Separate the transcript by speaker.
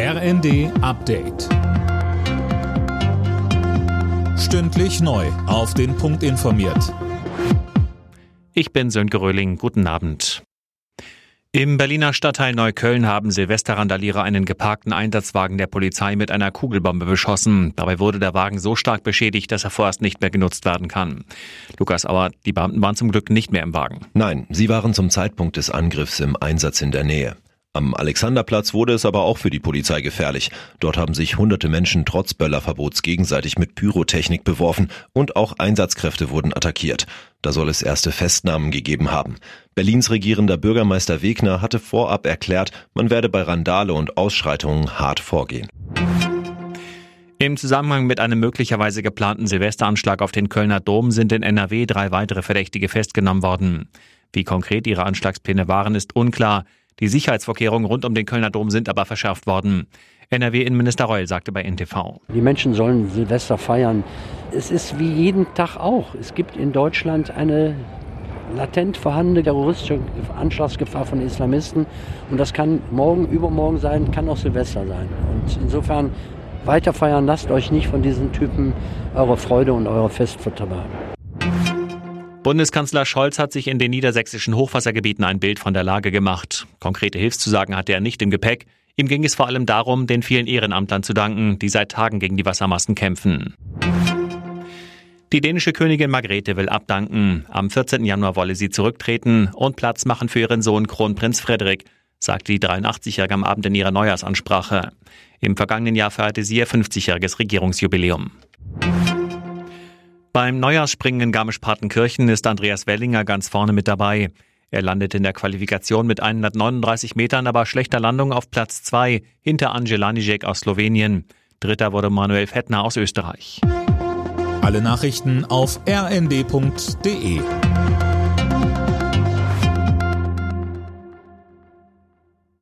Speaker 1: RND Update. Stündlich neu. Auf den Punkt informiert.
Speaker 2: Ich bin Sönke Röhling. Guten Abend. Im Berliner Stadtteil Neukölln haben Silvesterrandalierer einen geparkten Einsatzwagen der Polizei mit einer Kugelbombe beschossen. Dabei wurde der Wagen so stark beschädigt, dass er vorerst nicht mehr genutzt werden kann. Lukas, aber die Beamten waren zum Glück nicht mehr im Wagen.
Speaker 3: Nein, sie waren zum Zeitpunkt des Angriffs im Einsatz in der Nähe. Am Alexanderplatz wurde es aber auch für die Polizei gefährlich. Dort haben sich hunderte Menschen trotz Böllerverbots gegenseitig mit Pyrotechnik beworfen und auch Einsatzkräfte wurden attackiert. Da soll es erste Festnahmen gegeben haben. Berlins regierender Bürgermeister Wegner hatte vorab erklärt, man werde bei Randale und Ausschreitungen hart vorgehen.
Speaker 2: Im Zusammenhang mit einem möglicherweise geplanten Silvesteranschlag auf den Kölner Dom sind in NRW drei weitere Verdächtige festgenommen worden. Wie konkret ihre Anschlagspläne waren, ist unklar. Die Sicherheitsvorkehrungen rund um den Kölner Dom sind aber verschärft worden. NRW-Innenminister Reul sagte bei NTV.
Speaker 4: Die Menschen sollen Silvester feiern. Es ist wie jeden Tag auch. Es gibt in Deutschland eine latent vorhandene terroristische Anschlagsgefahr von Islamisten. Und das kann morgen, übermorgen sein, kann auch Silvester sein. Und insofern weiter feiern, lasst euch nicht von diesen Typen eure Freude und eure Fest vertreiben.
Speaker 2: Bundeskanzler Scholz hat sich in den niedersächsischen Hochwassergebieten ein Bild von der Lage gemacht. Konkrete Hilfszusagen hatte er nicht im Gepäck. Ihm ging es vor allem darum, den vielen Ehrenamtlern zu danken, die seit Tagen gegen die Wassermassen kämpfen. Die dänische Königin Margrethe will abdanken. Am 14. Januar wolle sie zurücktreten und Platz machen für ihren Sohn Kronprinz Frederik, sagte die 83-Jährige am Abend in ihrer Neujahrsansprache. Im vergangenen Jahr feierte sie ihr 50-jähriges Regierungsjubiläum. Beim Neujahrsspringen in Garmisch-Partenkirchen ist Andreas Wellinger ganz vorne mit dabei. Er landet in der Qualifikation mit 139 Metern, aber schlechter Landung auf Platz 2 hinter Angela Nijek aus Slowenien. Dritter wurde Manuel Fettner aus Österreich.
Speaker 1: Alle Nachrichten auf rnd.de